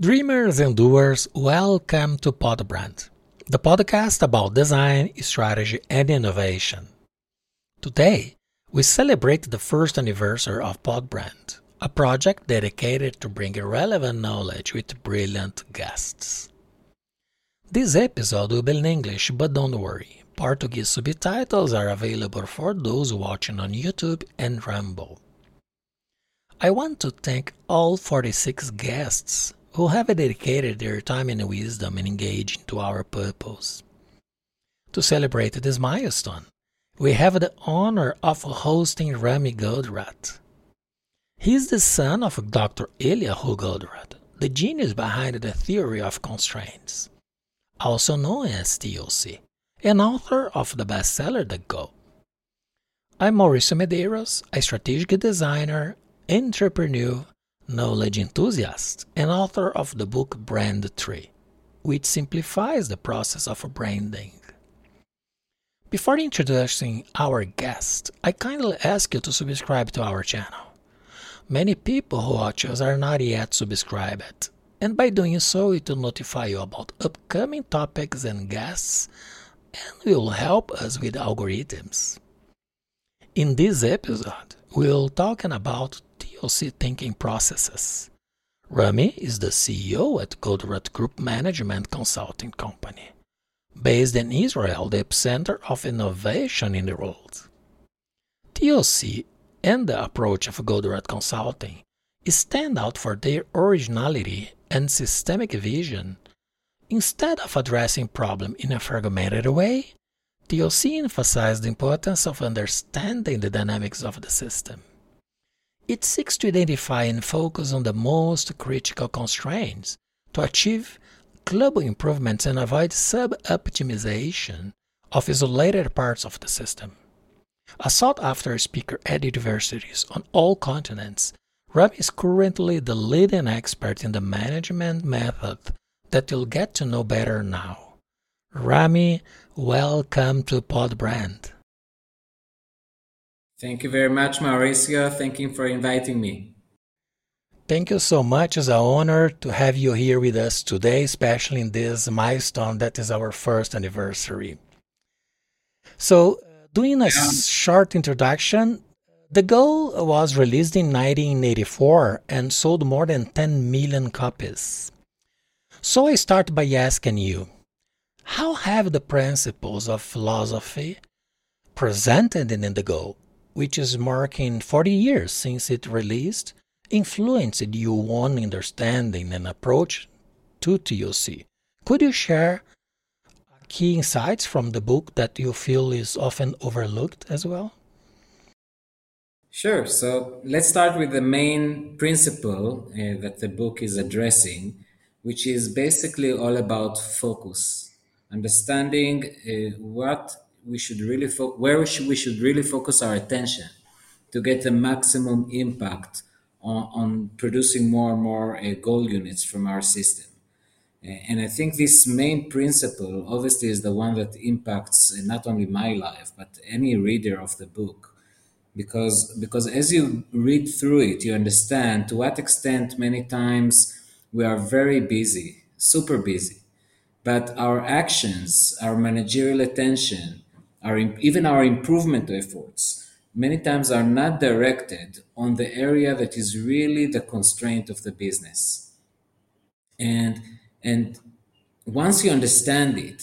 Dreamers and doers, welcome to Podbrand, the podcast about design, strategy, and innovation. Today, we celebrate the first anniversary of Podbrand, a project dedicated to bringing relevant knowledge with brilliant guests. This episode will be in English, but don't worry, Portuguese subtitles are available for those watching on YouTube and Rumble. I want to thank all 46 guests who have dedicated their time and wisdom and engaged into our purpose. To celebrate this milestone, we have the honor of hosting Rami Goldratt. He is the son of Dr. Eliyahu Goldratt, the genius behind the theory of constraints, also known as TOC, and author of the bestseller The Goal. I'm Mauricio Medeiros, a strategic designer, entrepreneur, knowledge enthusiast and author of the book Brand Tree, which simplifies the process of branding. Before introducing our guest, I kindly ask you to subscribe to our channel. Many people who watch us are not yet subscribed, and by doing so, it will notify you about upcoming topics and guests and will help us with algorithms. In this episode, we'll talking about TOC thinking processes. Rami is the CEO at Goldratt Group Management Consulting Company, based in Israel, the epicenter of innovation in the world. TOC and the approach of Goldratt Consulting stand out for their originality and systemic vision. Instead of addressing problem in a fragmented way, TOC emphasized the importance of understanding the dynamics of the system. It seeks to identify and focus on the most critical constraints to achieve global improvements and avoid sub-optimization of isolated parts of the system. A sought-after speaker at universities on all continents, Rami is currently the leading expert in the management method that you'll get to know better now. Rami, welcome to Podbrand. Thank you very much, Mauricio. Thank you for inviting me. Thank you so much. It's an honor to have you here with us today, especially in this milestone that is our first anniversary. So, doing a yeah. short introduction, the Goal was released in 1984 and sold more than 10 million copies. So I start by asking you, how have the principles of philosophy presented in the Goal which is marking 40 years since it released, influenced you one understanding and approach to TOC. Could you share key insights from the book that you feel is often overlooked as well? Sure. So let's start with the main principle uh, that the book is addressing, which is basically all about focus, understanding uh, what we should really fo- where should, we should really focus our attention to get the maximum impact on, on producing more and more uh, goal units from our system. And I think this main principle obviously is the one that impacts uh, not only my life, but any reader of the book. Because, because as you read through it, you understand to what extent many times we are very busy, super busy, but our actions, our managerial attention, our even our improvement efforts many times are not directed on the area that is really the constraint of the business. And and once you understand it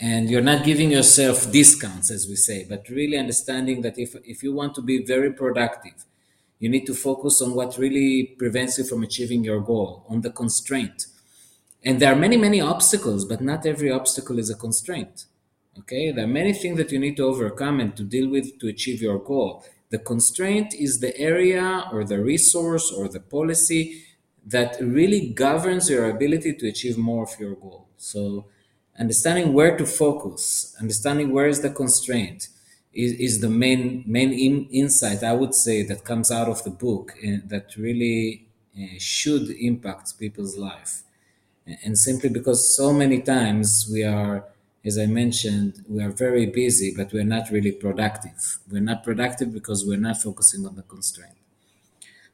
and you're not giving yourself discounts as we say but really understanding that if if you want to be very productive you need to focus on what really prevents you from achieving your goal on the constraint. And there are many many obstacles but not every obstacle is a constraint Okay, there are many things that you need to overcome and to deal with to achieve your goal. The constraint is the area or the resource or the policy that really governs your ability to achieve more of your goal. So, understanding where to focus, understanding where is the constraint, is, is the main main in, insight I would say that comes out of the book uh, that really uh, should impact people's life. And simply because so many times we are as I mentioned, we are very busy, but we're not really productive. We're not productive because we're not focusing on the constraint.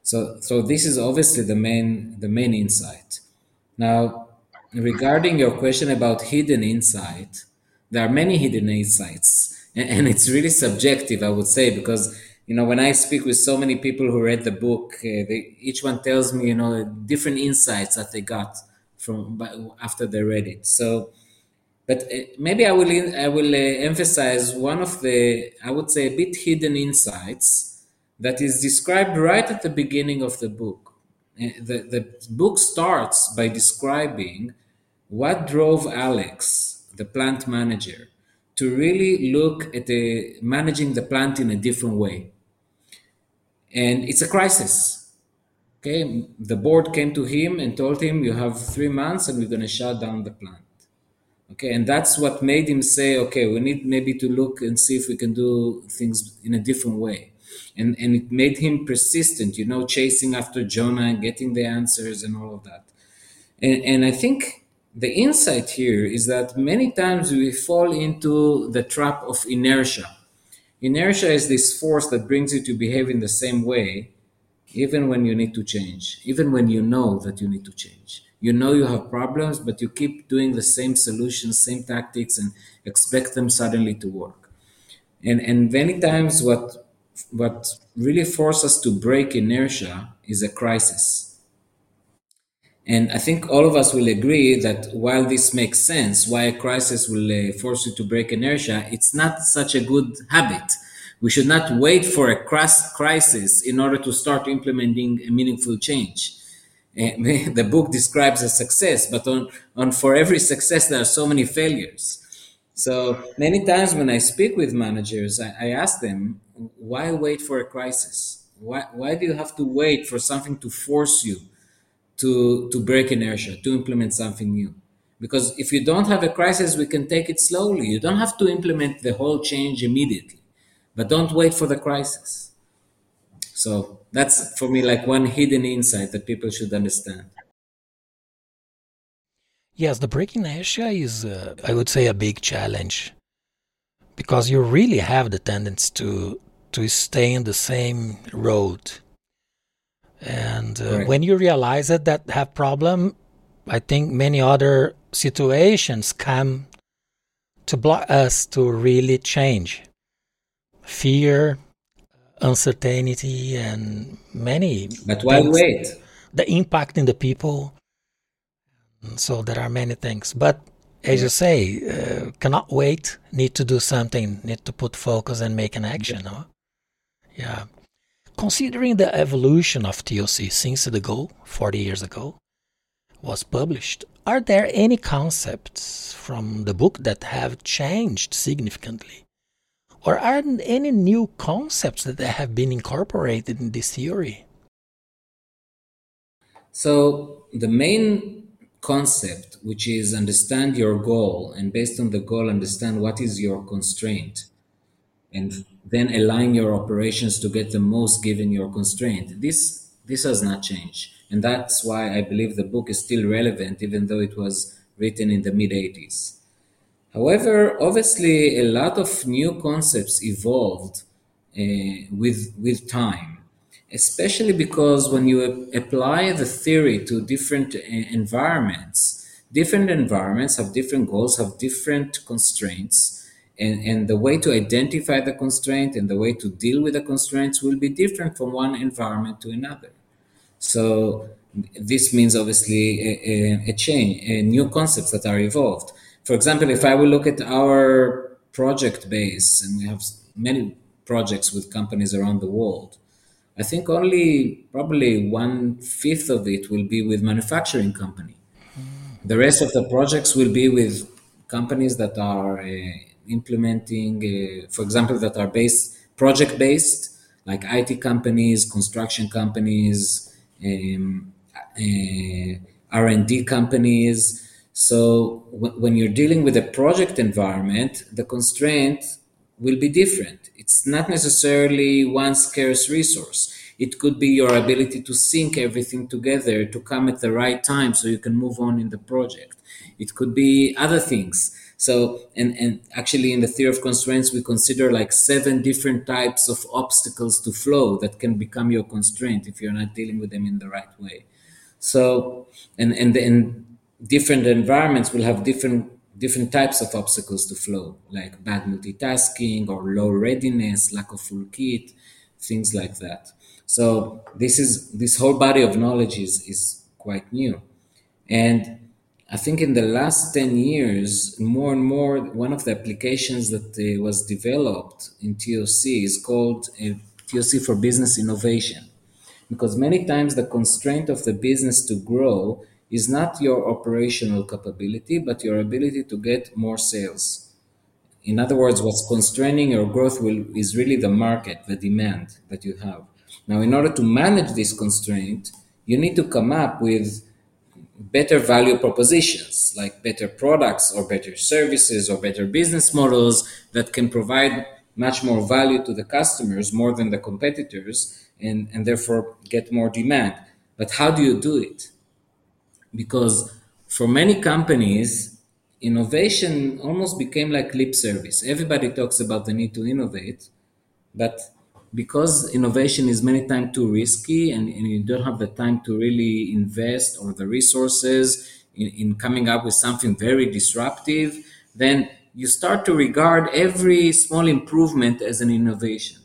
So, so this is obviously the main the main insight. Now, regarding your question about hidden insight, there are many hidden insights, and it's really subjective, I would say, because you know when I speak with so many people who read the book, uh, they, each one tells me you know different insights that they got from after they read it. So, but uh, maybe I will I will uh, emphasize one of the I would say a bit hidden insights that is described right at the beginning of the book. Uh, the, the book starts by describing what drove Alex, the plant manager, to really look at the managing the plant in a different way. And it's a crisis. Okay, the board came to him and told him, "You have three months, and we're going to shut down the plant." Okay, and that's what made him say, "Okay, we need maybe to look and see if we can do things in a different way." And and it made him persistent, you know, chasing after Jonah and getting the answers and all of that. And and I think the insight here is that many times we fall into the trap of inertia. Inertia is this force that brings you to behave in the same way, even when you need to change, even when you know that you need to change. You know you have problems, but you keep doing the same solutions, same tactics, and expect them suddenly to work. And, and many times, what, what really forces us to break inertia is a crisis and I think all of us will agree that while this makes sense, why a crisis will uh, force you to break inertia, it's not such a good habit. We should not wait for a crisis in order to start implementing a meaningful change. The book describes a success, but on, on for every success, there are so many failures. So many times when I speak with managers, I, I ask them, why wait for a crisis? Why, why do you have to wait for something to force you to, to break inertia, to implement something new. Because if you don't have a crisis, we can take it slowly. You don't have to implement the whole change immediately, but don't wait for the crisis. So that's for me like one hidden insight that people should understand. Yes, the breaking inertia is, uh, I would say, a big challenge because you really have the tendency to to stay in the same road and uh, when you realize it, that have problem, I think many other situations come to block us to really change. Fear, uncertainty, and many. But why things, wait? The impact in the people. So there are many things, but as you say, uh, cannot wait. Need to do something. Need to put focus and make an action. Yeah. No? yeah. Considering the evolution of TOC since the goal, 40 years ago, was published, are there any concepts from the book that have changed significantly? Or are there any new concepts that have been incorporated in this theory? So, the main concept, which is understand your goal, and based on the goal, understand what is your constraint, and then align your operations to get the most given your constraint. This this has not changed, and that's why I believe the book is still relevant, even though it was written in the mid '80s. However, obviously, a lot of new concepts evolved uh, with with time, especially because when you apply the theory to different uh, environments, different environments have different goals, have different constraints and, and the way to identify the constraint and the way to deal with the constraints will be different from one environment to another. So this means obviously a, a, a change, a new concepts that are evolved. For example, if I will look at our project base, and we have many projects with companies around the world, I think only probably one fifth of it will be with manufacturing company. The rest of the projects will be with companies that are uh, implementing, uh, for example, that are based project based, like IT companies, construction companies, um, uh, R and D companies. So w- when you're dealing with a project environment, the constraint will be different. It's not necessarily one scarce resource. It could be your ability to sync everything together to come at the right time so you can move on in the project. It could be other things so, and, and actually in the theory of constraints, we consider like seven different types of obstacles to flow that can become your constraint if you're not dealing with them in the right way. So, and, and, and different environments will have different different types of obstacles to flow, like bad multitasking or low readiness, lack of full kit, things like that. So this is this whole body of knowledge is is quite new, and I think in the last ten years, more and more, one of the applications that uh, was developed in TOC is called uh, TOC for Business Innovation, because many times the constraint of the business to grow is not your operational capability, but your ability to get more sales. In other words, what's constraining your growth will, is really the market, the demand that you have. Now, in order to manage this constraint, you need to come up with better value propositions like better products or better services or better business models that can provide much more value to the customers more than the competitors and, and therefore get more demand. But how do you do it? Because for many companies, innovation almost became like lip service. Everybody talks about the need to innovate, but because innovation is many times too risky and, and you don't have the time to really invest or the resources in, in coming up with something very disruptive, then you start to regard every small improvement as an innovation.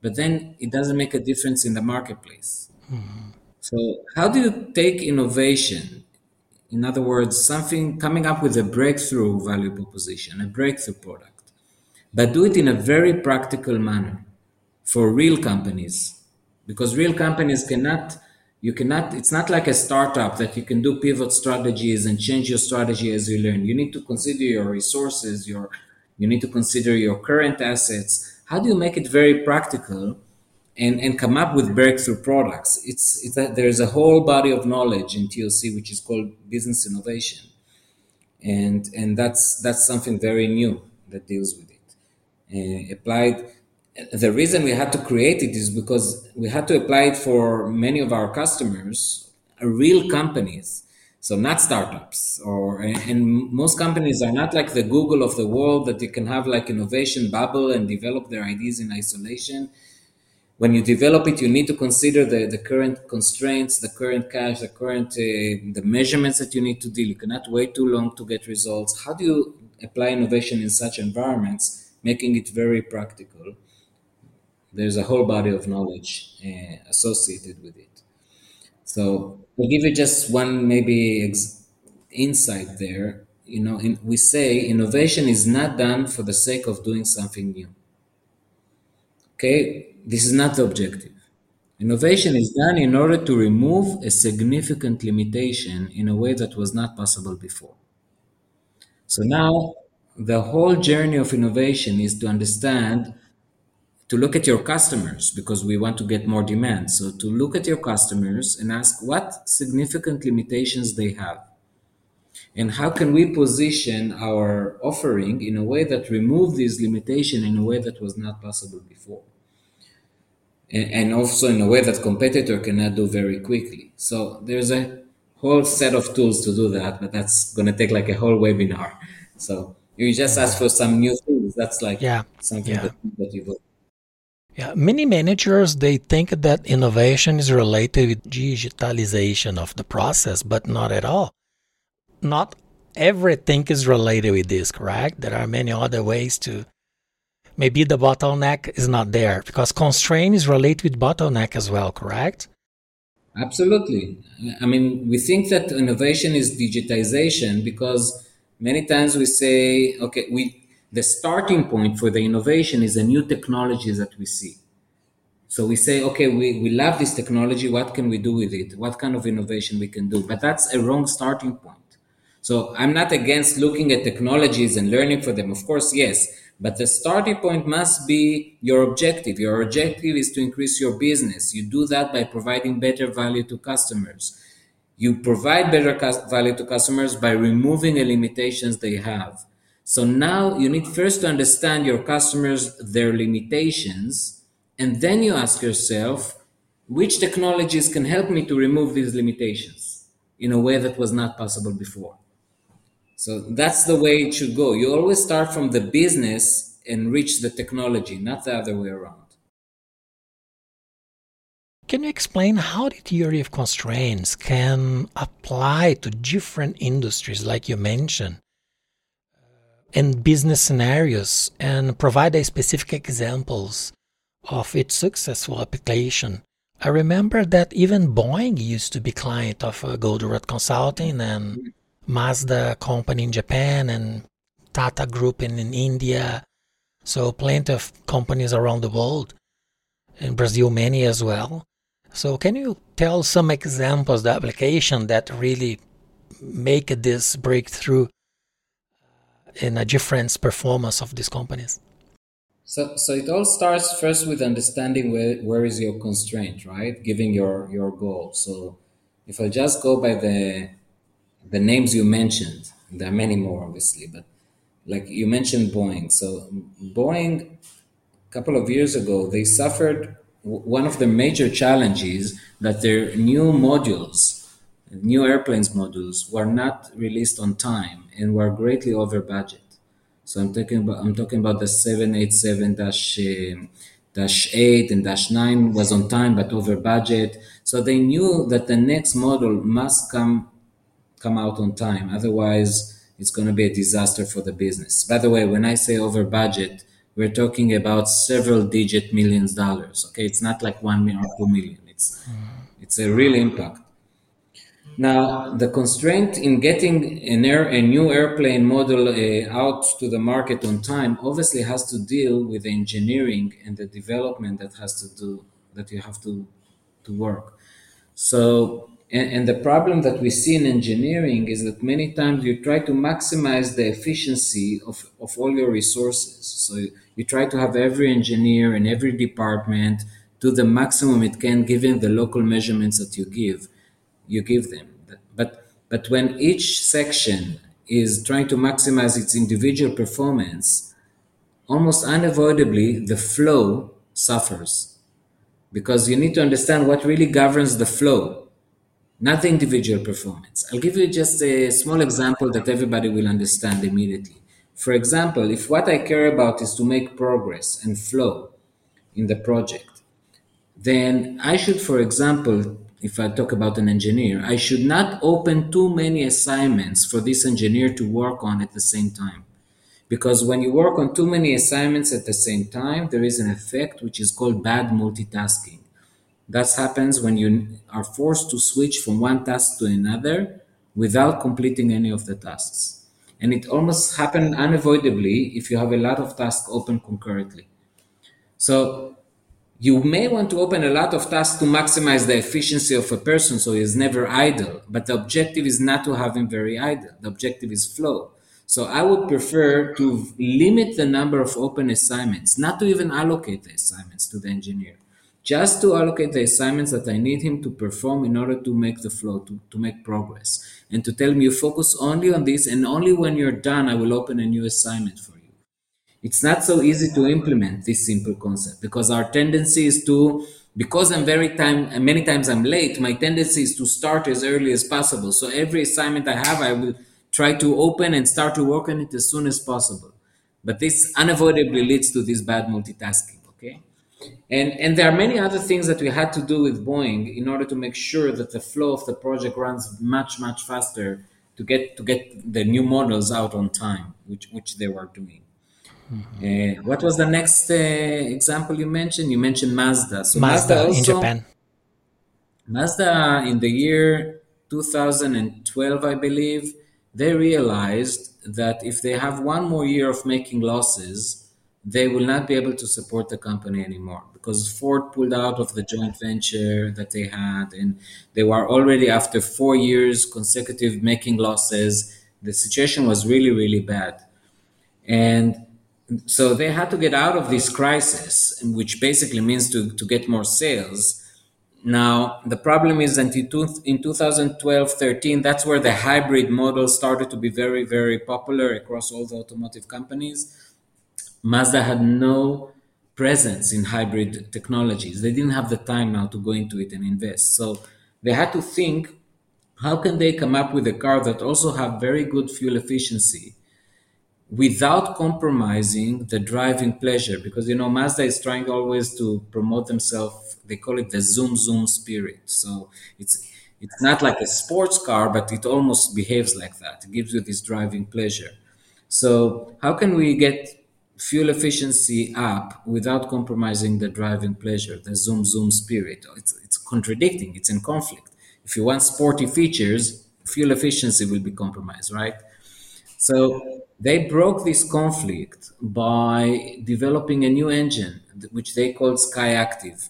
But then it doesn't make a difference in the marketplace. Mm-hmm. So, how do you take innovation in other words, something coming up with a breakthrough value proposition, a breakthrough product, but do it in a very practical manner for real companies. Because real companies cannot, you cannot, it's not like a startup that you can do pivot strategies and change your strategy as you learn. You need to consider your resources, your, you need to consider your current assets. How do you make it very practical and, and come up with breakthrough products. It's, it's a, there's a whole body of knowledge in TOC which is called business innovation, and and that's that's something very new that deals with it. Uh, applied. The reason we had to create it is because we had to apply it for many of our customers, uh, real companies. So not startups, or and most companies are not like the Google of the world that you can have like innovation bubble and develop their ideas in isolation when you develop it, you need to consider the, the current constraints, the current cash, the current uh, the measurements that you need to deal. You cannot wait too long to get results. How do you apply innovation in such environments, making it very practical? There's a whole body of knowledge uh, associated with it. So I'll give you just one maybe ex- insight there. You know, in, we say innovation is not done for the sake of doing something new. Okay, this is not the objective. Innovation is done in order to remove a significant limitation in a way that was not possible before. So now the whole journey of innovation is to understand, to look at your customers because we want to get more demand. So to look at your customers and ask what significant limitations they have. And how can we position our offering in a way that remove these limitations in a way that was not possible before? and also in a way that competitor cannot do very quickly. So there's a whole set of tools to do that, but that's going to take like a whole webinar. So you just ask for some new things. That's like yeah. something yeah. That, that you Yeah, many managers they think that innovation is related with digitalization of the process, but not at all. Not everything is related with this, correct? There are many other ways to maybe the bottleneck is not there because constraint is related with bottleneck as well, correct? Absolutely. I mean, we think that innovation is digitization because many times we say, okay, we the starting point for the innovation is a new technology that we see. So we say, okay, we, we love this technology. What can we do with it? What kind of innovation we can do? But that's a wrong starting point. So I'm not against looking at technologies and learning for them. Of course, yes. But the starting point must be your objective. Your objective is to increase your business. You do that by providing better value to customers. You provide better value to customers by removing the limitations they have. So now you need first to understand your customers, their limitations, and then you ask yourself, which technologies can help me to remove these limitations in a way that was not possible before? So that's the way it should go. You always start from the business and reach the technology, not the other way around. can you explain how the theory of constraints can apply to different industries, like you mentioned, and business scenarios, and provide a specific examples of its successful application? I remember that even Boeing used to be client of uh, Goldratt Consulting and Mazda company in Japan and Tata Group in, in India. So plenty of companies around the world. In Brazil, many as well. So can you tell some examples, the application that really make this breakthrough uh, in a different performance of these companies? So, so it all starts first with understanding where, where is your constraint, right? Giving your, your goal. So if I just go by the, the names you mentioned, there are many more obviously, but like you mentioned Boeing. So Boeing, a couple of years ago, they suffered one of the major challenges that their new modules, new airplanes modules, were not released on time and were greatly over budget. So I'm talking about I'm talking about the 787 dash uh, dash 8 and dash 9 was on time but over budget. So they knew that the next model must come come out on time. Otherwise, it's going to be a disaster for the business. By the way, when I say over budget, we're talking about several digit millions dollars. Okay, it's not like one million or two million. It's it's a real impact. Now, the constraint in getting an air, a new airplane model uh, out to the market on time obviously has to deal with the engineering and the development that has to do that you have to to work. So, and, and the problem that we see in engineering is that many times you try to maximize the efficiency of, of all your resources. So you, you try to have every engineer in every department do the maximum it can given the local measurements that you give you give them. But but when each section is trying to maximize its individual performance, almost unavoidably the flow suffers. Because you need to understand what really governs the flow, not the individual performance. I'll give you just a small example that everybody will understand immediately. For example, if what I care about is to make progress and flow in the project, then I should, for example, if I talk about an engineer, I should not open too many assignments for this engineer to work on at the same time. Because when you work on too many assignments at the same time, there is an effect which is called bad multitasking. That happens when you are forced to switch from one task to another without completing any of the tasks. And it almost happens unavoidably if you have a lot of tasks open concurrently. So you may want to open a lot of tasks to maximize the efficiency of a person so he's never idle, but the objective is not to have him very idle. The objective is flow. So I would prefer to limit the number of open assignments, not to even allocate the assignments to the engineer, just to allocate the assignments that I need him to perform in order to make the flow, to, to make progress, and to tell him you focus only on this, and only when you're done, I will open a new assignment for you. It's not so easy to implement this simple concept because our tendency is to because i'm very time and many times i'm late my tendency is to start as early as possible. So every assignment i have i will try to open and start to work on it as soon as possible. But this unavoidably leads to this bad multitasking and and there are many other things that we had to do with boeing in order to make sure that the flow of the project runs much much faster to get to get the new models out on time which which they were doing Mm-hmm. Uh, what was the next uh, example you mentioned? You mentioned Mazda. So Mazda, Mazda also, in Japan. Mazda in the year 2012, I believe, they realized that if they have one more year of making losses, they will not be able to support the company anymore because Ford pulled out of the joint venture that they had, and they were already after four years consecutive making losses. The situation was really, really bad. And so they had to get out of this crisis, which basically means to, to get more sales. Now, the problem is that in 2012 13, that's where the hybrid model started to be very, very popular across all the automotive companies. Mazda had no presence in hybrid technologies. They didn't have the time now to go into it and invest. So they had to think how can they come up with a car that also have very good fuel efficiency without compromising the driving pleasure because you know mazda is trying always to promote themselves they call it the zoom zoom spirit so it's it's not like a sports car but it almost behaves like that it gives you this driving pleasure so how can we get fuel efficiency up without compromising the driving pleasure the zoom zoom spirit it's, it's contradicting it's in conflict if you want sporty features fuel efficiency will be compromised right so they broke this conflict by developing a new engine, which they called SkyActiv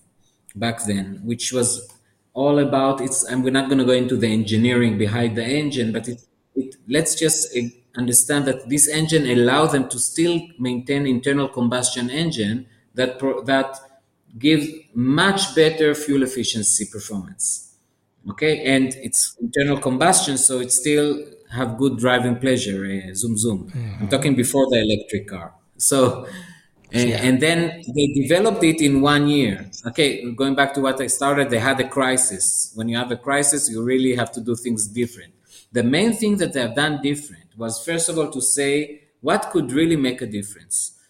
back then, which was all about it's. And we're not going to go into the engineering behind the engine, but it, it let's just understand that this engine allowed them to still maintain internal combustion engine that pro, that gives much better fuel efficiency performance. Okay, and it's internal combustion, so it still have good driving pleasure. Uh, zoom zoom. Mm-hmm. I'm talking before the electric car. So. And, yeah. and then they developed it in one year. Okay, going back to what I started, they had a crisis. When you have a crisis, you really have to do things different. The main thing that they have done different was, first of all, to say what could really make a difference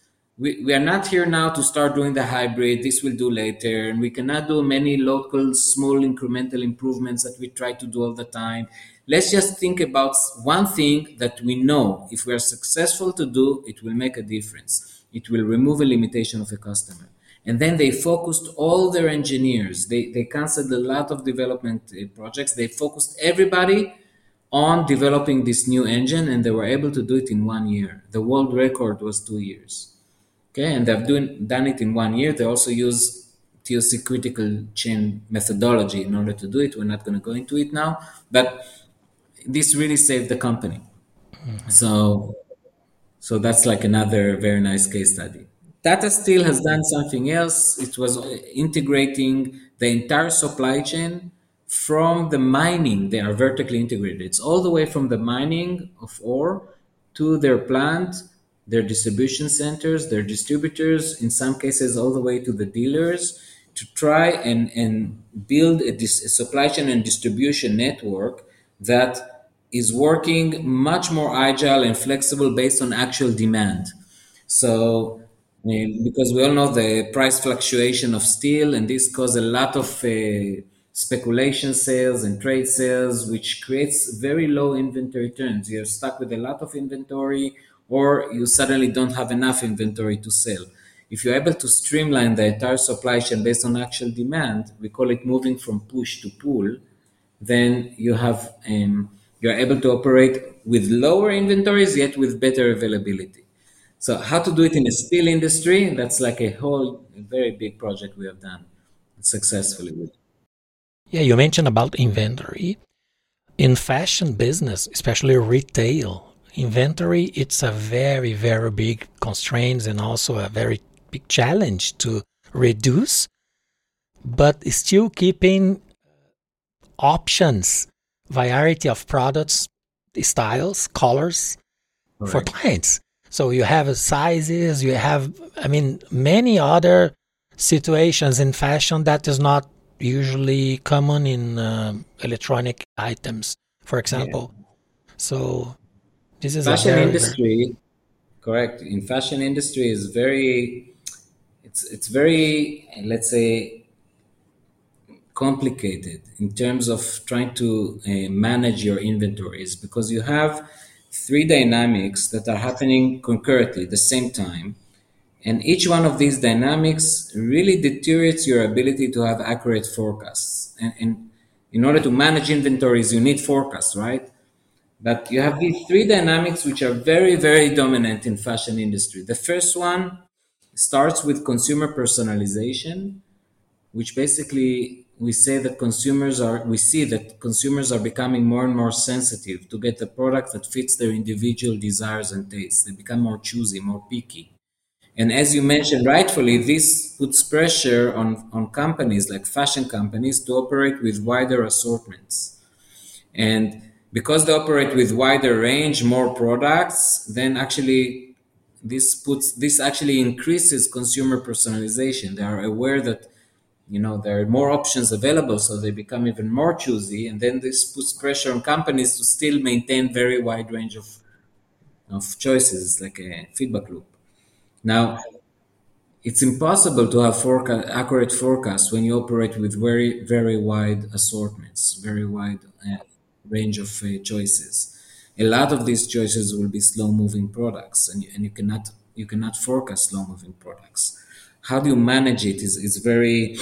we, we are not here now to start doing the hybrid. This we'll do later. And we cannot do many local, small, incremental improvements that we try to do all the time. Let's just think about one thing that we know if we are successful to do, it will make a difference. It will remove a limitation of a customer. And then they focused all their engineers. They, they canceled a lot of development uh, projects. They focused everybody on developing this new engine and they were able to do it in one year. The world record was two years. Okay, and they've doing, done it in one year. They also use TOC critical chain methodology in order to do it. We're not going to go into it now, but this really saved the company. Mm-hmm. So, so that's like another very nice case study. Tata Steel has done something else. It was integrating the entire supply chain from the mining. They are vertically integrated. It's all the way from the mining of ore to their plant their distribution centers, their distributors, in some cases all the way to the dealers, to try and, and build a, dis- a supply chain and distribution network that is working much more agile and flexible based on actual demand. So, um, because we all know the price fluctuation of steel, and this causes a lot of uh, speculation sales and trade sales, which creates very low inventory turns. You're stuck with a lot of inventory or you suddenly don't have enough inventory to sell. If you're able to streamline the entire supply chain based on actual demand, we call it moving from push to pull, then you have um, you're able to operate with lower inventories yet with better availability. So how to do it in the steel industry? That's like a whole a very big project we have done successfully with. Yeah, you mentioned about inventory. In fashion business, especially retail, inventory it's a very very big constraint and also a very big challenge to reduce but still keeping options variety of products styles colors right. for clients so you have sizes you have i mean many other situations in fashion that is not usually common in uh, electronic items for example yeah. so this is fashion very, industry. Correct. In fashion industry is very, it's it's very let's say complicated in terms of trying to uh, manage your inventories because you have three dynamics that are happening concurrently at the same time and each one of these dynamics really deteriorates your ability to have accurate forecasts and, and in order to manage inventories you need forecasts right but you have these three dynamics which are very, very dominant in fashion industry. The first one starts with consumer personalization, which basically we say that consumers are we see that consumers are becoming more and more sensitive to get a product that fits their individual desires and tastes. They become more choosy, more picky. And as you mentioned rightfully, this puts pressure on, on companies like fashion companies to operate with wider assortments. And because they operate with wider range, more products, then actually this puts this actually increases consumer personalization. They are aware that you know there are more options available, so they become even more choosy, and then this puts pressure on companies to still maintain very wide range of of choices, like a feedback loop. Now, it's impossible to have accurate forecasts when you operate with very, very wide assortments, very wide uh, range of uh, choices. A lot of these choices will be slow-moving products, and, and you cannot you cannot forecast slow-moving products. How do you manage it? Is is very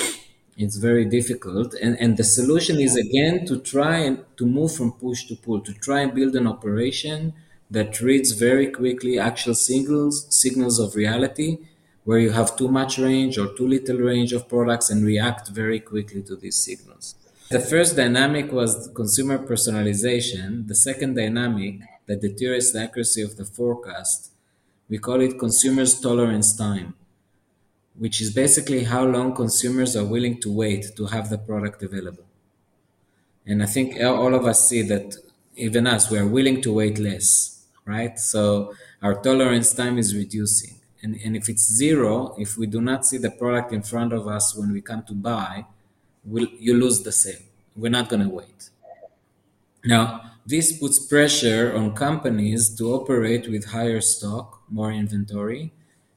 it's very difficult, and and the solution is again to try and to move from push to pull, to try and build an operation that reads very quickly actual signals signals of reality where you have too much range or too little range of products and react very quickly to these signals. The first dynamic was consumer personalization. The second dynamic that deteriorates the accuracy of the forecast, we call it consumers' tolerance time, which is basically how long consumers are willing to wait to have the product available. And I think all of us see that even us, we are willing to wait less, right? So our tolerance time is reducing and, and if it's zero, if we do not see the product in front of us when we come to buy, we'll, you lose the sale. We're not going to wait. Now, this puts pressure on companies to operate with higher stock, more inventory,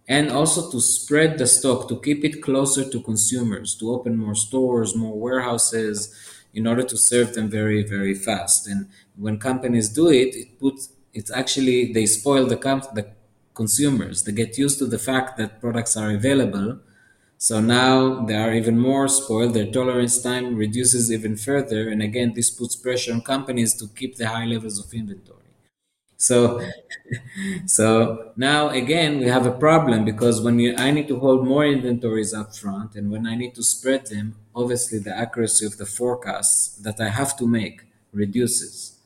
and also to spread the stock, to keep it closer to consumers, to open more stores, more warehouses, in order to serve them very, very fast. And when companies do it, it puts it's actually they spoil the, comp- the consumers. They get used to the fact that products are available. So now they are even more spoiled. Their tolerance time reduces even further. And again, this puts pressure on companies to keep the high levels of inventory. So, so now again, we have a problem because when you, I need to hold more inventories up front and when I need to spread them, obviously the accuracy of the forecasts that I have to make reduces.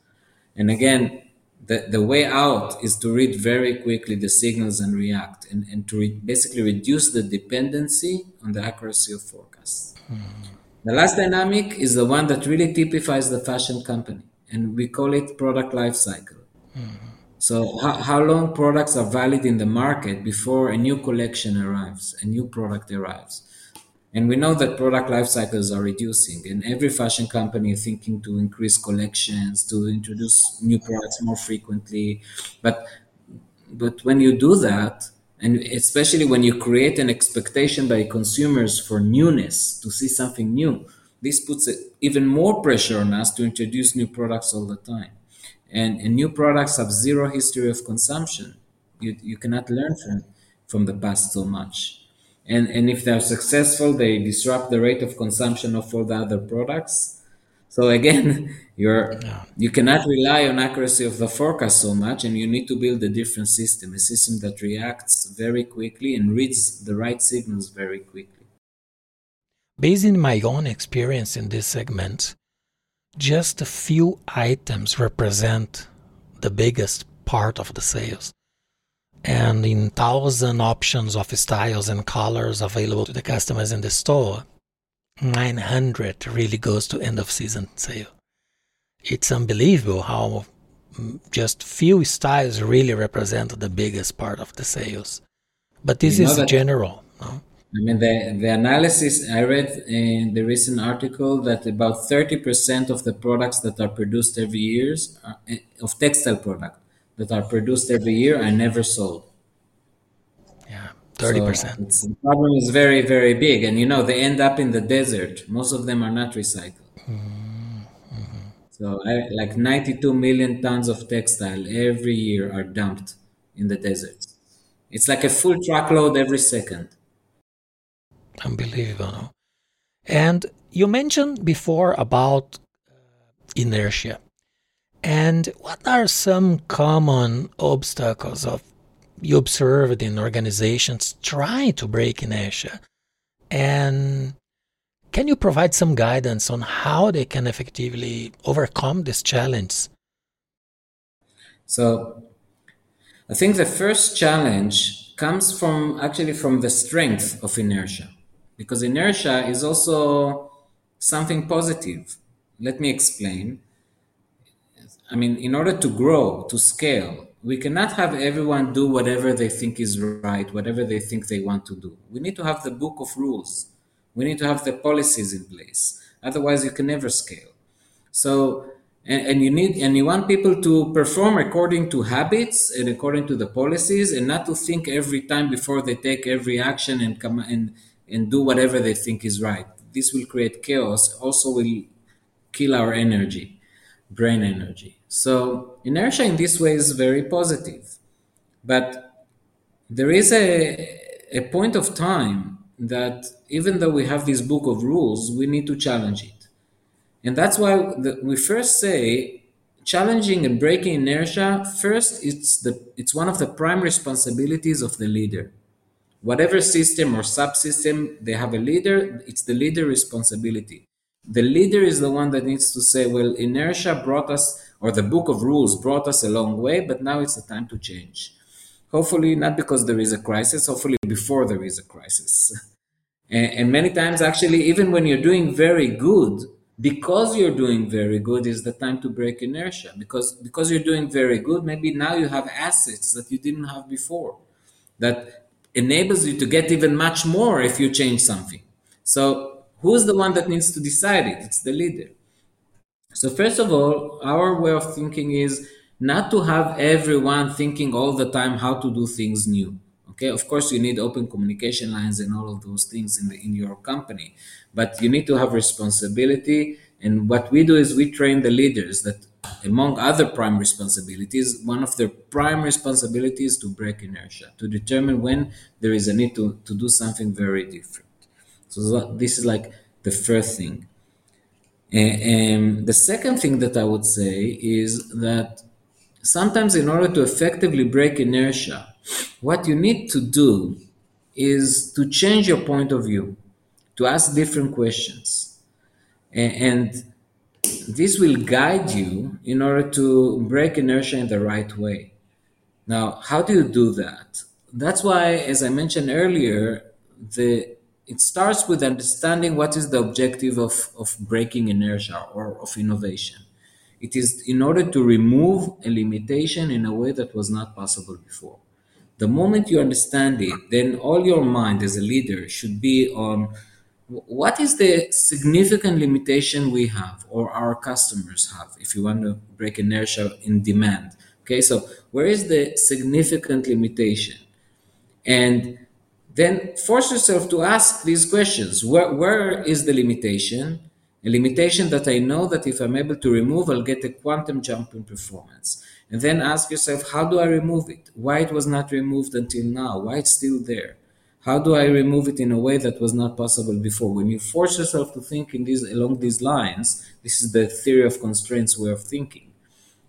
And again, the, the way out is to read very quickly the signals and react and, and to re- basically reduce the dependency on the accuracy of forecasts. Mm-hmm. The last dynamic is the one that really typifies the fashion company, and we call it product life cycle. Mm-hmm. So, how, how long products are valid in the market before a new collection arrives, a new product arrives? And we know that product life cycles are reducing, and every fashion company is thinking to increase collections, to introduce new products more frequently. But but when you do that, and especially when you create an expectation by consumers for newness, to see something new, this puts even more pressure on us to introduce new products all the time. And, and new products have zero history of consumption. You, you cannot learn from, from the past so much and and if they're successful they disrupt the rate of consumption of all the other products. So again you're you cannot rely on accuracy of the forecast so much and you need to build a different system a system that reacts very quickly and reads the right signals very quickly. Based in my own experience in this segment just a few items represent the biggest part of the sales and in thousand options of styles and colors available to the customers in the store, 900 really goes to end of season sale. It's unbelievable how just few styles really represent the biggest part of the sales. But this you is general. No? I mean, the, the analysis I read in the recent article that about 30% of the products that are produced every year, are, eh, of textile product, that are produced every year are never sold. Yeah, 30%. So the problem is very, very big. And you know, they end up in the desert. Most of them are not recycled. Mm-hmm. So I, like 92 million tons of textile every year are dumped in the desert. It's like a full truckload every second. Unbelievable. And you mentioned before about uh, inertia. And what are some common obstacles of you observed in organizations trying to break inertia? And can you provide some guidance on how they can effectively overcome this challenge? So, I think the first challenge comes from actually from the strength of inertia, because inertia is also something positive. Let me explain. I mean, in order to grow, to scale, we cannot have everyone do whatever they think is right, whatever they think they want to do. We need to have the book of rules. We need to have the policies in place. Otherwise, you can never scale. So, and, and you need and you want people to perform according to habits and according to the policies and not to think every time before they take every action and come and and do whatever they think is right this will create chaos also will kill our energy brain energy so inertia in this way is very positive but there is a a point of time that even though we have this book of rules we need to challenge it and that's why the, we first say challenging and breaking inertia, first, it's, the, it's one of the prime responsibilities of the leader. Whatever system or subsystem, they have a leader, it's the leader responsibility. The leader is the one that needs to say, well, inertia brought us, or the book of rules brought us a long way, but now it's the time to change. Hopefully, not because there is a crisis, hopefully, before there is a crisis. and, and many times, actually, even when you're doing very good, because you're doing very good is the time to break inertia because because you're doing very good maybe now you have assets that you didn't have before that enables you to get even much more if you change something so who's the one that needs to decide it it's the leader so first of all our way of thinking is not to have everyone thinking all the time how to do things new okay of course you need open communication lines and all of those things in the in your company but you need to have responsibility. And what we do is we train the leaders that, among other prime responsibilities, one of their prime responsibilities to break inertia, to determine when there is a need to, to do something very different. So this is like the first thing. And the second thing that I would say is that sometimes, in order to effectively break inertia, what you need to do is to change your point of view to ask different questions. And this will guide you in order to break inertia in the right way. Now, how do you do that? That's why, as I mentioned earlier, the it starts with understanding what is the objective of, of breaking inertia or of innovation. It is in order to remove a limitation in a way that was not possible before. The moment you understand it, then all your mind as a leader should be on what is the significant limitation we have or our customers have if you want to break inertia in demand okay so where is the significant limitation and then force yourself to ask these questions where, where is the limitation a limitation that i know that if i'm able to remove i'll get a quantum jump in performance and then ask yourself how do i remove it why it was not removed until now why it's still there how do I remove it in a way that was not possible before? When you force yourself to think in these along these lines, this is the theory of constraints way of thinking.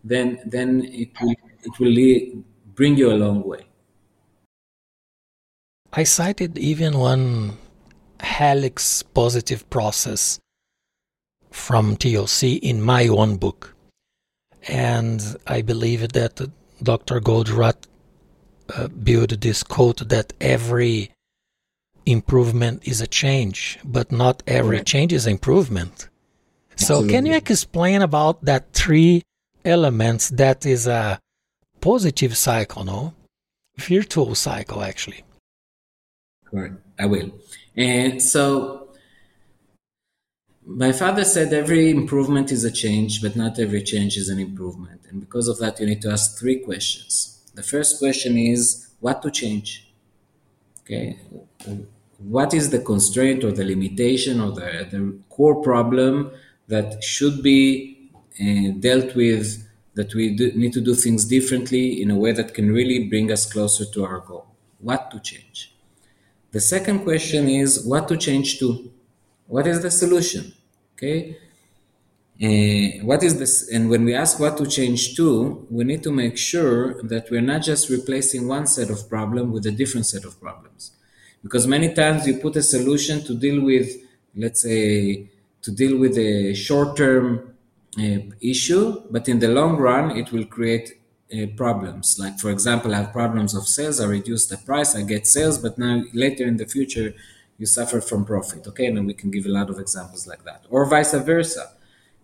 Then then it will it will bring you a long way. I cited even one helix positive process from TOC in my own book. And I believe that Dr. Goldratt uh, built this quote that every improvement is a change, but not every change is improvement. So can you explain about that three elements that is a positive cycle, no? Virtual cycle actually. I will. And so my father said every improvement is a change, but not every change is an improvement. And because of that, you need to ask three questions. The first question is what to change? Okay what is the constraint or the limitation or the, the core problem that should be uh, dealt with that we do, need to do things differently in a way that can really bring us closer to our goal what to change the second question is what to change to. What is the solution? Okay? Uh, what is this and when we ask what to change to we need to make sure that we're not just replacing one set of problem with a different set of problems. Because many times you put a solution to deal with let's say to deal with a short-term uh, issue but in the long run it will create uh, problems. Like for example i have problems of sales. I reduce the price. I get sales but now later in the future you suffer from profit. Okay and we can give a lot of examples like that. Or vice versa.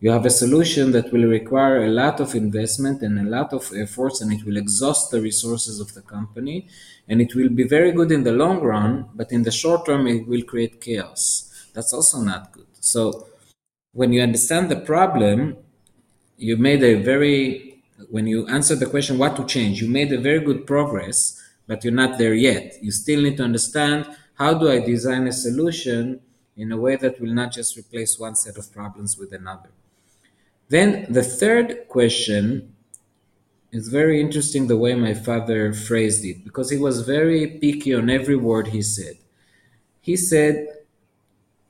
You have a solution that will require a lot of investment and a lot of efforts and it will exhaust the resources of the company and it will be very good in the long run but in the short term it will create chaos. That's also not good. So when you understand the problem you made a very when you answer the question what to change, you made a very good progress, but you're not there yet. You still need to understand how do I design a solution in a way that will not just replace one set of problems with another. Then the third question is very interesting the way my father phrased it because he was very picky on every word he said. He said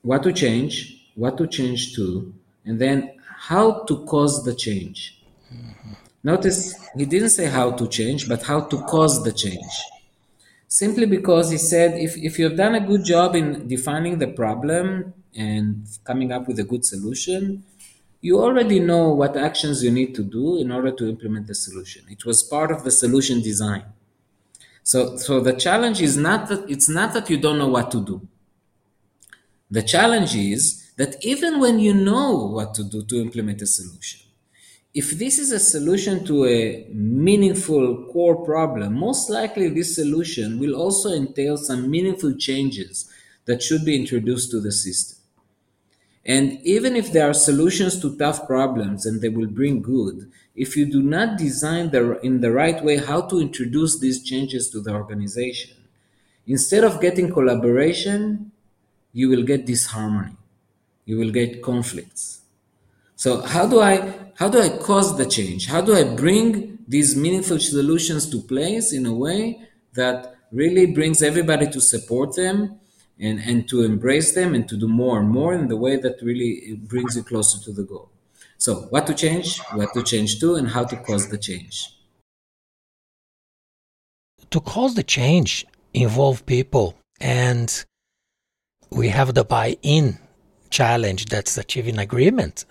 what to change, what to change to, and then how to cause the change. Mm-hmm. Notice he didn't say how to change, but how to cause the change. Simply because he said if, if you've done a good job in defining the problem and coming up with a good solution, you already know what actions you need to do in order to implement the solution. It was part of the solution design. So, so the challenge is not that it's not that you don't know what to do. The challenge is that even when you know what to do to implement a solution, if this is a solution to a meaningful core problem, most likely this solution will also entail some meaningful changes that should be introduced to the system. And even if there are solutions to tough problems and they will bring good, if you do not design the, in the right way how to introduce these changes to the organization, instead of getting collaboration, you will get disharmony. You will get conflicts. So how do I how do I cause the change? How do I bring these meaningful solutions to place in a way that really brings everybody to support them and, and to embrace them and to do more and more in the way that really brings you closer to the goal. So, what to change, what to change to, and how to cause the change. To cause the change, involve people, and we have the buy in challenge that's achieving agreement.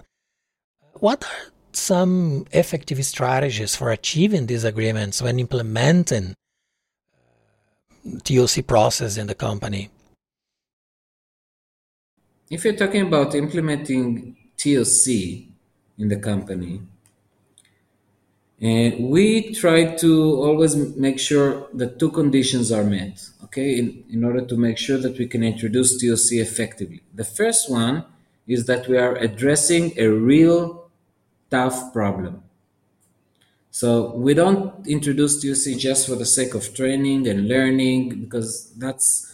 What are some effective strategies for achieving these agreements when implementing uh, TOC process in the company? If you're talking about implementing TOC in the company, and we try to always make sure that two conditions are met, okay, in, in order to make sure that we can introduce TOC effectively. The first one is that we are addressing a real tough problem. So we don't introduce TOC just for the sake of training and learning because that's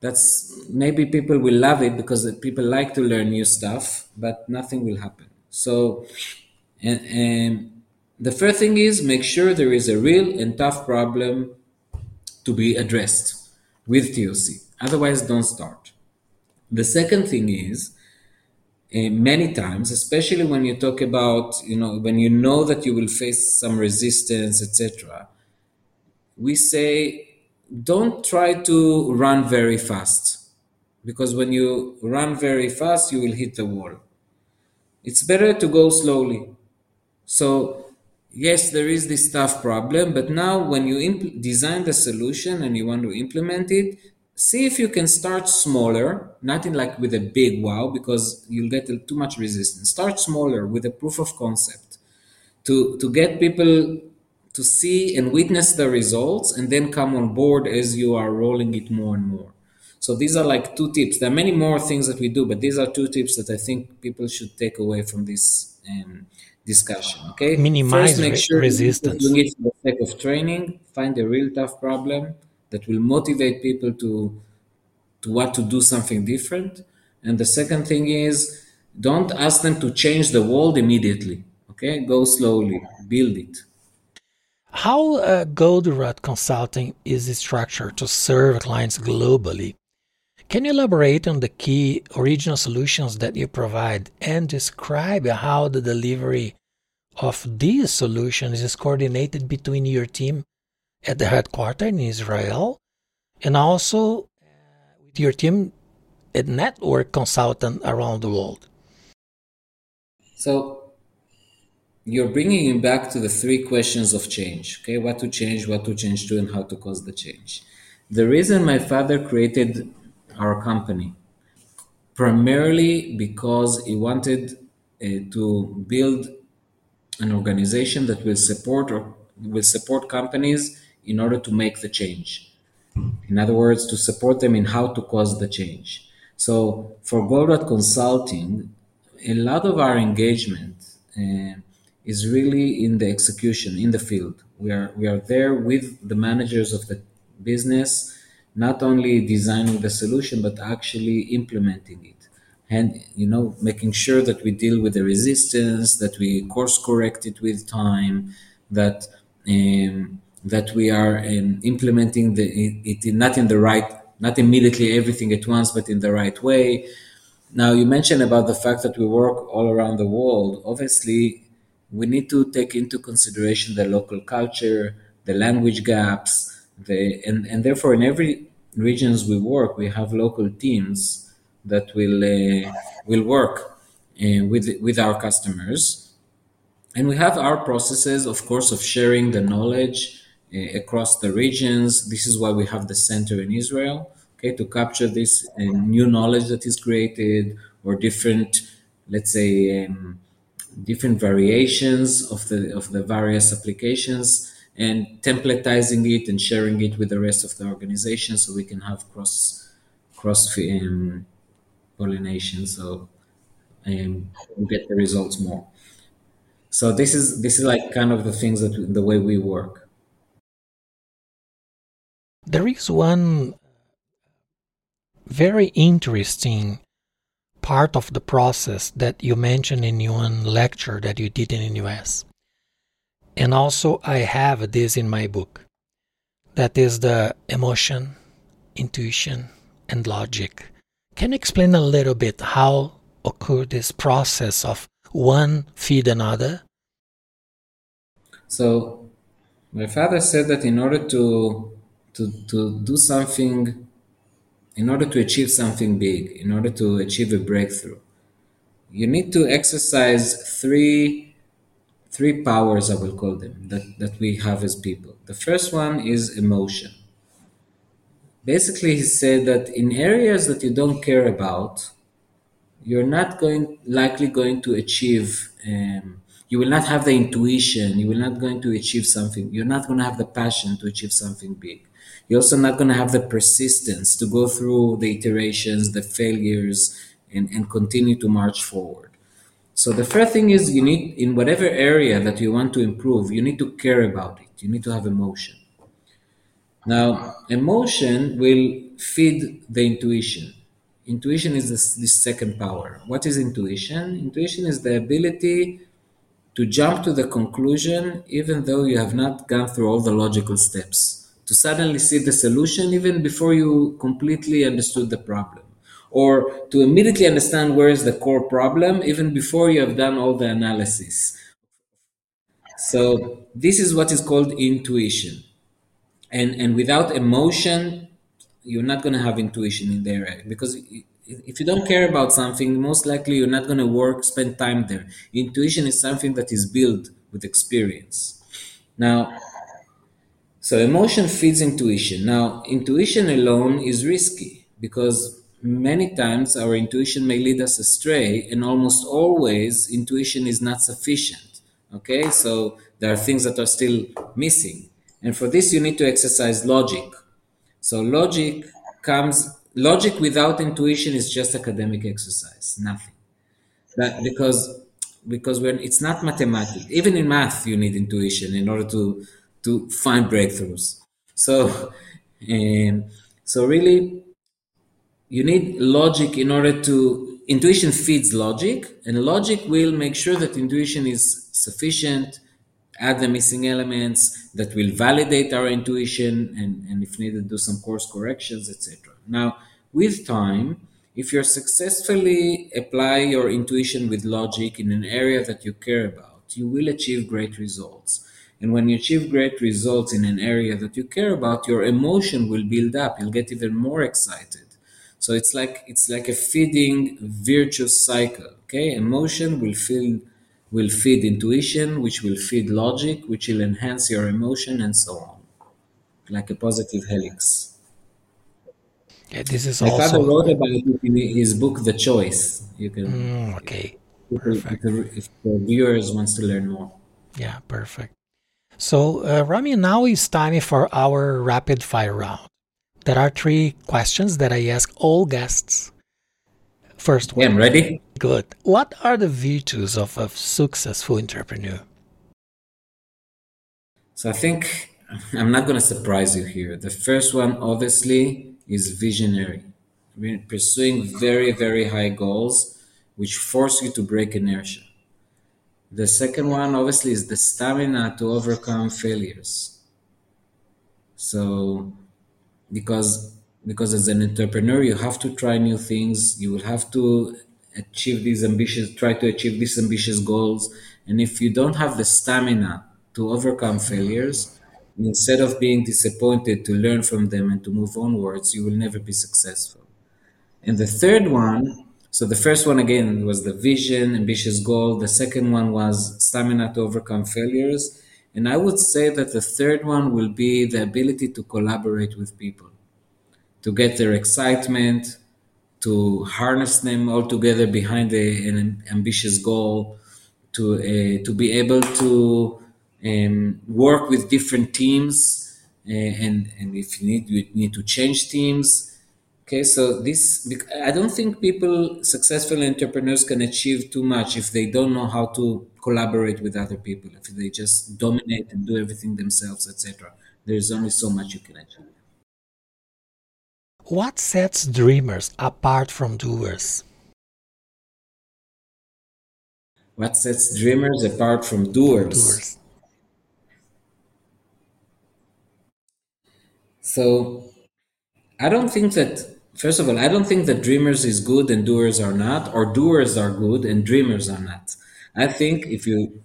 that's maybe people will love it because people like to learn new stuff, but nothing will happen. So, and, and the first thing is make sure there is a real and tough problem to be addressed with TOC. Otherwise, don't start. The second thing is Eh, many times, especially when you talk about, you know, when you know that you will face some resistance, etc. We say don't try to run very fast because when you run very fast, you will hit the wall. It's better to go slowly. So, yes, there is this tough problem, but now when you imp- design the solution and you want to implement it, see if you can start smaller, nothing like with a big wow, because you'll get too much resistance. Start smaller with a proof of concept to, to get people to see and witness the results and then come on board as you are rolling it more and more. So these are like two tips. There are many more things that we do, but these are two tips that I think people should take away from this um, discussion. Okay, minimize First, make sure resistance. Doing it for the sake of training. Find a real tough problem that will motivate people to to want to do something different. And the second thing is, don't ask them to change the world immediately. Okay, go slowly, build it. How uh, Goldratt Consulting is structured to serve clients globally? Can you elaborate on the key original solutions that you provide and describe how the delivery of these solutions is coordinated between your team at the headquarters in Israel and also uh, with your team at network consultant around the world? So you're bringing him back to the three questions of change okay what to change what to change to and how to cause the change the reason my father created our company primarily because he wanted uh, to build an organization that will support or will support companies in order to make the change. In other words to support them in how to cause the change. So for Goldratt Consulting a lot of our engagement uh, is really in the execution in the field. We are we are there with the managers of the business, not only designing the solution but actually implementing it, and you know making sure that we deal with the resistance, that we course correct it with time, that um, that we are um, implementing the, it, it not in the right, not immediately everything at once, but in the right way. Now you mentioned about the fact that we work all around the world. Obviously, we need to take into consideration the local culture, the language gaps, the and, and therefore in every regions we work, we have local teams that will uh, will work uh, with with our customers, and we have our processes, of course, of sharing the knowledge across the regions. This is why we have the center in Israel, okay, to capture this uh, new knowledge that is created or different, let's say. Um, different variations of the of the various applications and templatizing it and sharing it with the rest of the organization so we can have cross cross um, pollination so um, we get the results more so this is this is like kind of the things that the way we work there is one very interesting part of the process that you mentioned in one lecture that you did in the US. And also, I have this in my book that is the emotion, intuition, and logic. Can you explain a little bit how occur this process of one feed another? So, my father said that in order to to, to do something in order to achieve something big, in order to achieve a breakthrough, you need to exercise three three powers, I will call them, that, that we have as people. The first one is emotion. Basically, he said that in areas that you don't care about, you're not going likely going to achieve um, you will not have the intuition you will not going to achieve something you're not going to have the passion to achieve something big you're also not going to have the persistence to go through the iterations, the failures, and, and continue to march forward. So the first thing is you need, in whatever area that you want to improve, you need to care about it. You need to have emotion. Now, emotion will feed the intuition. Intuition is this, this second power. What is intuition? Intuition is the ability to jump to the conclusion even though you have not gone through all the logical steps to suddenly see the solution even before you completely understood the problem or to immediately understand where is the core problem even before you have done all the analysis. So this is what is called intuition. And and without emotion you're not going to have intuition in there because if you don't care about something most likely you're not going to work spend time there intuition is something that is built with experience now so emotion feeds intuition. Now, intuition alone is risky because many times our intuition may lead us astray, and almost always intuition is not sufficient. Okay, so there are things that are still missing. And for this, you need to exercise logic. So, logic comes, logic without intuition is just academic exercise, nothing. Because because when it's not mathematics, even in math, you need intuition in order to to find breakthroughs. So, um, so really, you need logic in order to. Intuition feeds logic, and logic will make sure that intuition is sufficient, add the missing elements that will validate our intuition, and, and if needed, do some course corrections, etc. Now, with time, if you successfully apply your intuition with logic in an area that you care about, you will achieve great results. And when you achieve great results in an area that you care about, your emotion will build up. You'll get even more excited. So it's like it's like a feeding virtuous cycle. Okay, emotion will feed will feed intuition, which will feed logic, which will enhance your emotion, and so on, like a positive helix. Yeah, this is My also. father wrote about it in his book, The Choice. You can, Mm, okay, if, perfect. the, if the viewers wants to learn more. Yeah, perfect. So, uh, Rami, now it's time for our rapid fire round. There are three questions that I ask all guests. First Yeah, one, I'm ready. good. What are the virtues of a successful entrepreneur? So I think I'm not going to surprise you here. The first one, obviously, is visionary. We're pursuing very, very high goals, which force you to break inertia. The second one, obviously, is the stamina to overcome failures. So, because because as an entrepreneur, you have to try new things. You will have to achieve these ambitious, try to achieve these ambitious goals. And if you don't have the stamina to overcome failures, instead of being disappointed to learn from them and to move onwards, you will never be successful. And the third one, so the first one again was the vision, ambitious goal. The second one was stamina to overcome failures. And I would say that the third one will be the ability to collaborate with people, to get their excitement, to harness them all together behind a, an ambitious goal, to uh, to be able to um, work with different teams, uh, and and if you need you need to change teams. Okay, so this I don't think people successful entrepreneurs can achieve too much if they don't know how to collaborate with other people. If they just dominate and do everything themselves, etc. There is only so much you can achieve. What sets dreamers apart from doers? What sets dreamers apart from doers? doers. So, I don't think that, first of all, I don't think that dreamers is good and doers are not, or doers are good and dreamers are not. I think if you,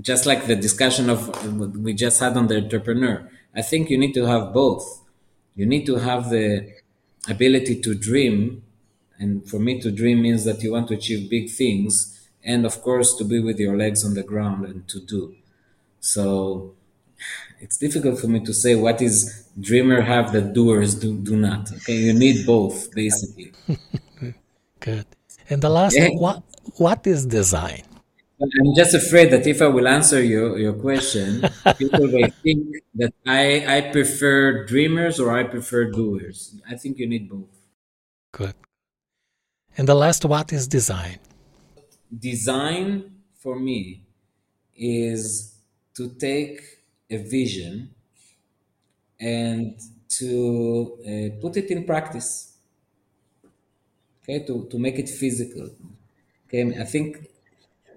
just like the discussion of we just had on the entrepreneur, I think you need to have both. You need to have the ability to dream and for me to dream means that you want to achieve big things and of course to be with your legs on the ground and to do so it's difficult for me to say what is dreamer have that doers do, do not okay you need both basically good and the last yeah. what what is design I'm just afraid that if I will answer your, your question, people may think that I, I prefer dreamers or I prefer doers. I think you need both. Good. And the last, what is design? Design for me is to take a vision and to uh, put it in practice. Okay, to, to make it physical. Okay, I think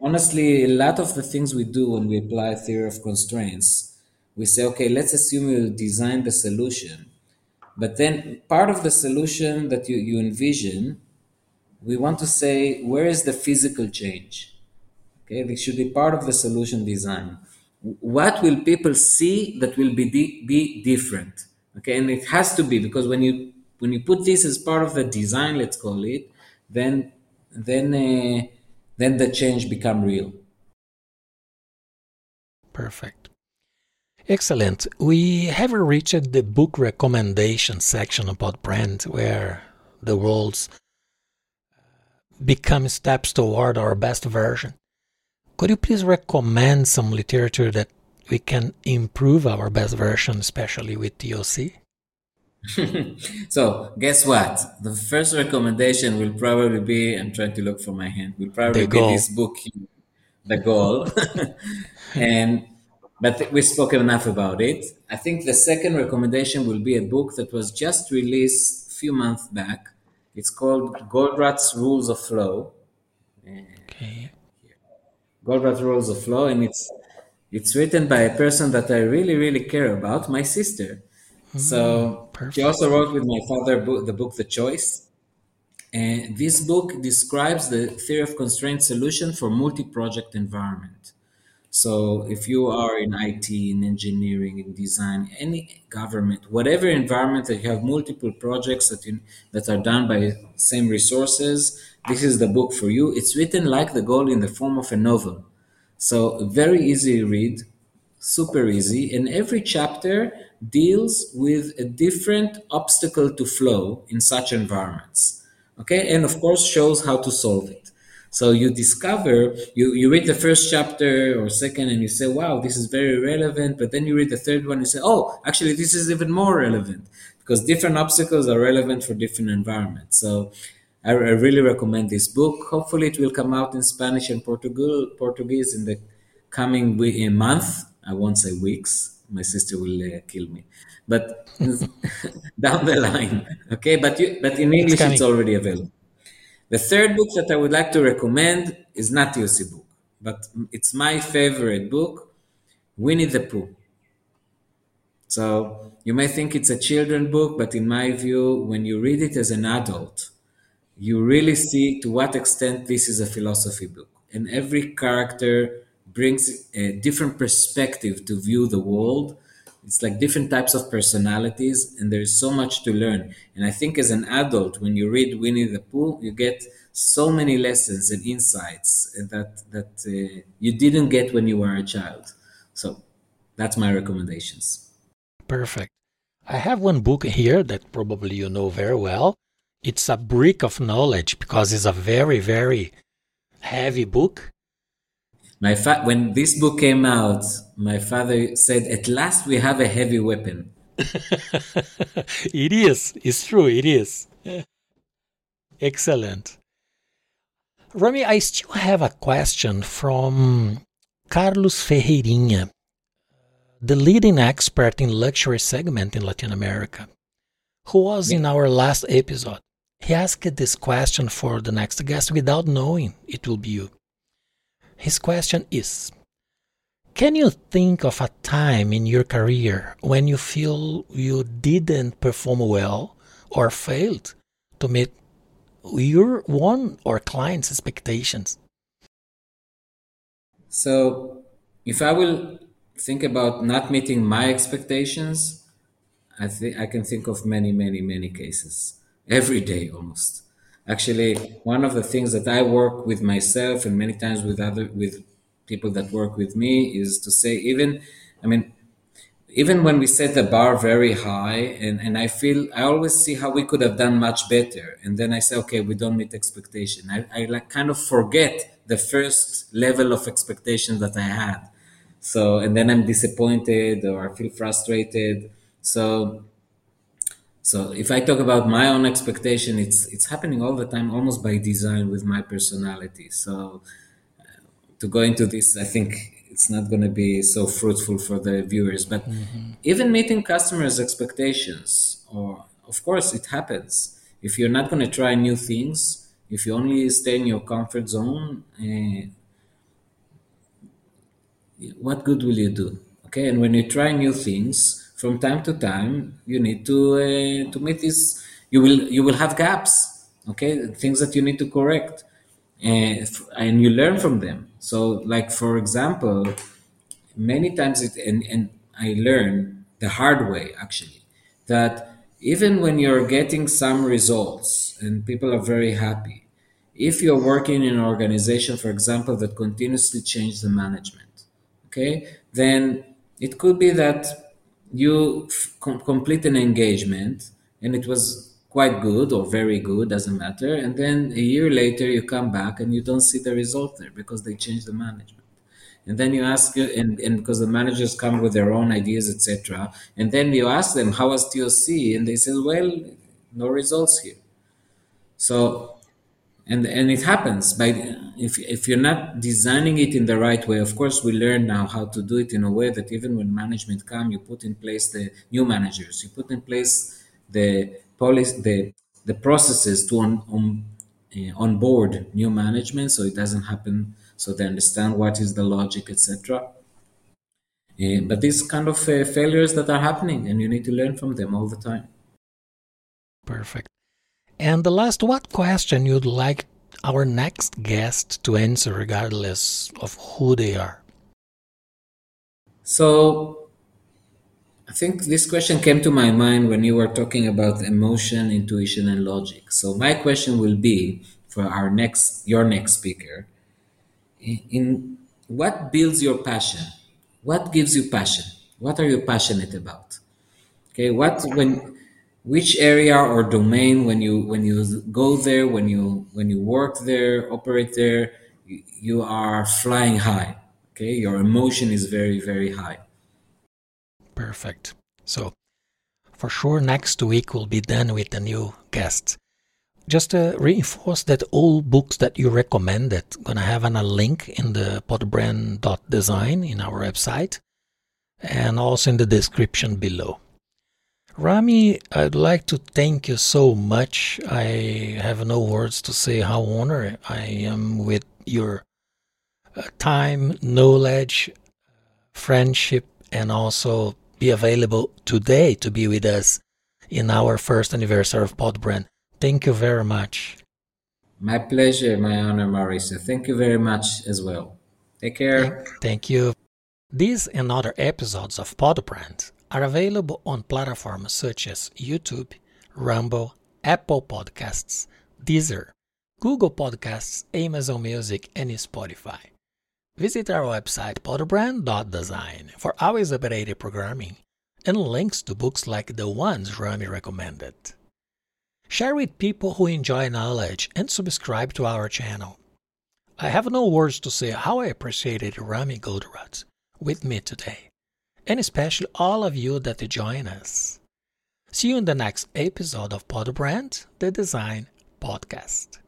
honestly, a lot of the things we do when we apply theory of constraints, we say, okay, let's assume you design the solution. But then part of the solution that you, you envision, we want to say, where is the physical change? Okay, this should be part of the solution design. What will people see that will be, di- be different? Okay, and it has to be because when you when you put this as part of the design, let's call it, then then uh, then the change become real. Perfect. Excellent. We have reached the book recommendation section about brand where the world's uh, become steps toward our best version. Could you please recommend some literature that we can improve our best version, especially with TOC? so guess what? The first recommendation will probably be I'm trying to look for my hand. Will probably the be this book, The Goal. and but we spoke enough about it. I think the second recommendation will be a book that was just released a few months back. It's called Goldratt's Rules of Flow. Okay. Goldratt's Rules of Flow, and it's it's written by a person that I really, really care about, my sister. Mm, so Perfect. she also wrote with my father book, the book The Choice. And this book describes the theory of constraint solution for multi-project environment. So if you are in IT, in engineering, in design, any government, whatever environment that you have multiple projects that you, that are done by same resources, this is the book for you. It's written like the goal in the form of a novel. So very easy to read, super easy. And every chapter deals with a different obstacle to flow in such environments. Okay, and of course shows how to solve it. So you discover, you, you read the first chapter or second and you say, wow, this is very relevant. But then you read the third one and you say, oh, actually, this is even more relevant because different obstacles are relevant for different environments. So I, I really recommend this book. Hopefully, it will come out in Spanish and Portugal, Portuguese in the coming week, month. I won't say weeks my sister will uh, kill me. But down the line, okay. But you, but in English, it's, it's already available. The third book that I would like to recommend is not Yossi book, but it's my favorite book, Winnie the Pooh. So you may think it's a children book, but in my view, when you read it as an adult, you really see to what extent this is a philosophy book. And every character brings a different perspective to view the world. It's like different types of personalities, and there's so much to learn. And I think as an adult, when you read Winnie the Pooh, you get so many lessons and insights that that uh, you didn't get when you were a child. So that's my recommendations. Perfect. I have one book here that probably you know very well. It's a brick of knowledge because it's a very, very heavy book. My fa- when this book came out, my father said, "At last, we have a heavy weapon." it is. It's true. It is. Excellent. Rami, I still have a question from Carlos Ferreirinha the leading expert in luxury segment in Latin America, who was in our last episode. He asked this question for the next guest without knowing it will be you. His question is Can you think of a time in your career when you feel you didn't perform well or failed to meet your one or client's expectations? So, if I will think about not meeting my expectations, I think I can think of many, many, many cases every day almost. Actually, one of the things that I work with myself and many times with other with people that work with me is to say even, I mean, even when we set the bar very high and, and I feel I always see how we could have done much better. And then I say, okay, we don't meet expectation. I, I like kind of forget the first level of expectation that I had so, and then I'm disappointed or I feel frustrated. So, so if I talk about my own expectation, it's it's happening all the time, almost by design with my personality. So, uh, to go into this, I think it's not going to be so fruitful for the viewers. But mm-hmm. even meeting customers' expectations, or of course, it happens. If you're not going to try new things, if you only stay in your comfort zone, uh, what good will you do? Okay, and when you try new things, from time to time, you need to uh, to meet this. You will you will have gaps. Okay, things that you need to correct, and and you learn from them. So, like for example, many times it and and I learn the hard way actually that even when you're getting some results and people are very happy, if you're working in an organization, for example, that continuously change the management okay, then it could be that you complete an engagement and it was quite good or very good, doesn't matter. And then a year later, you come back and you don't see the result there because they changed the management. And then you ask, and, and because the managers come with their own ideas, etc. And then you ask them, how was TOC? And they say, well, no results here. So and and it happens by if if you're not designing it in the right way of course we learn now how to do it in a way that even when management come you put in place the new managers you put in place the policy the the processes to on on uh, onboard new management so it doesn't happen so they understand what is the logic etc uh, eh, but these kind of uh, failures that are happening and you need to learn from them all the time. Perfect and the last, what question you'd like our next guest to answer, regardless of who they are? So, I think this question came to my mind when you were talking about emotion, intuition, and logic. So, my question will be for our next, your next speaker, in what builds your passion? What gives you passion? What are you passionate about? Okay, what when which area or domain when you when you go there when you when you work there operate there you, you are flying high okay? Your emotion is very very high. Perfect. So for sure next week we'll be done with the new guests. Just to reinforce that all books that you recommended. Gonna have an, a link in the podbrand.design in our website and also in the description below. Rami, I'd like to thank you so much. I have no words to say how honored I am with your uh, time, knowledge, friendship, and also be available today to be with us in our first anniversary of Podbrand. Thank you very much. My pleasure, my honor, Mauricio. Thank you very much as well. Take care. Thank, thank you. These and other episodes of Podbrand are available on platforms such as YouTube, Rumble, Apple Podcasts, Deezer, Google Podcasts, Amazon Music, and Spotify. Visit our website podbrand.design for always updated programming and links to books like the ones Rami recommended. Share with people who enjoy knowledge and subscribe to our channel. I have no words to say how I appreciated Rami Goldratt with me today and especially all of you that join us. See you in the next episode of Podbrand, the Design Podcast.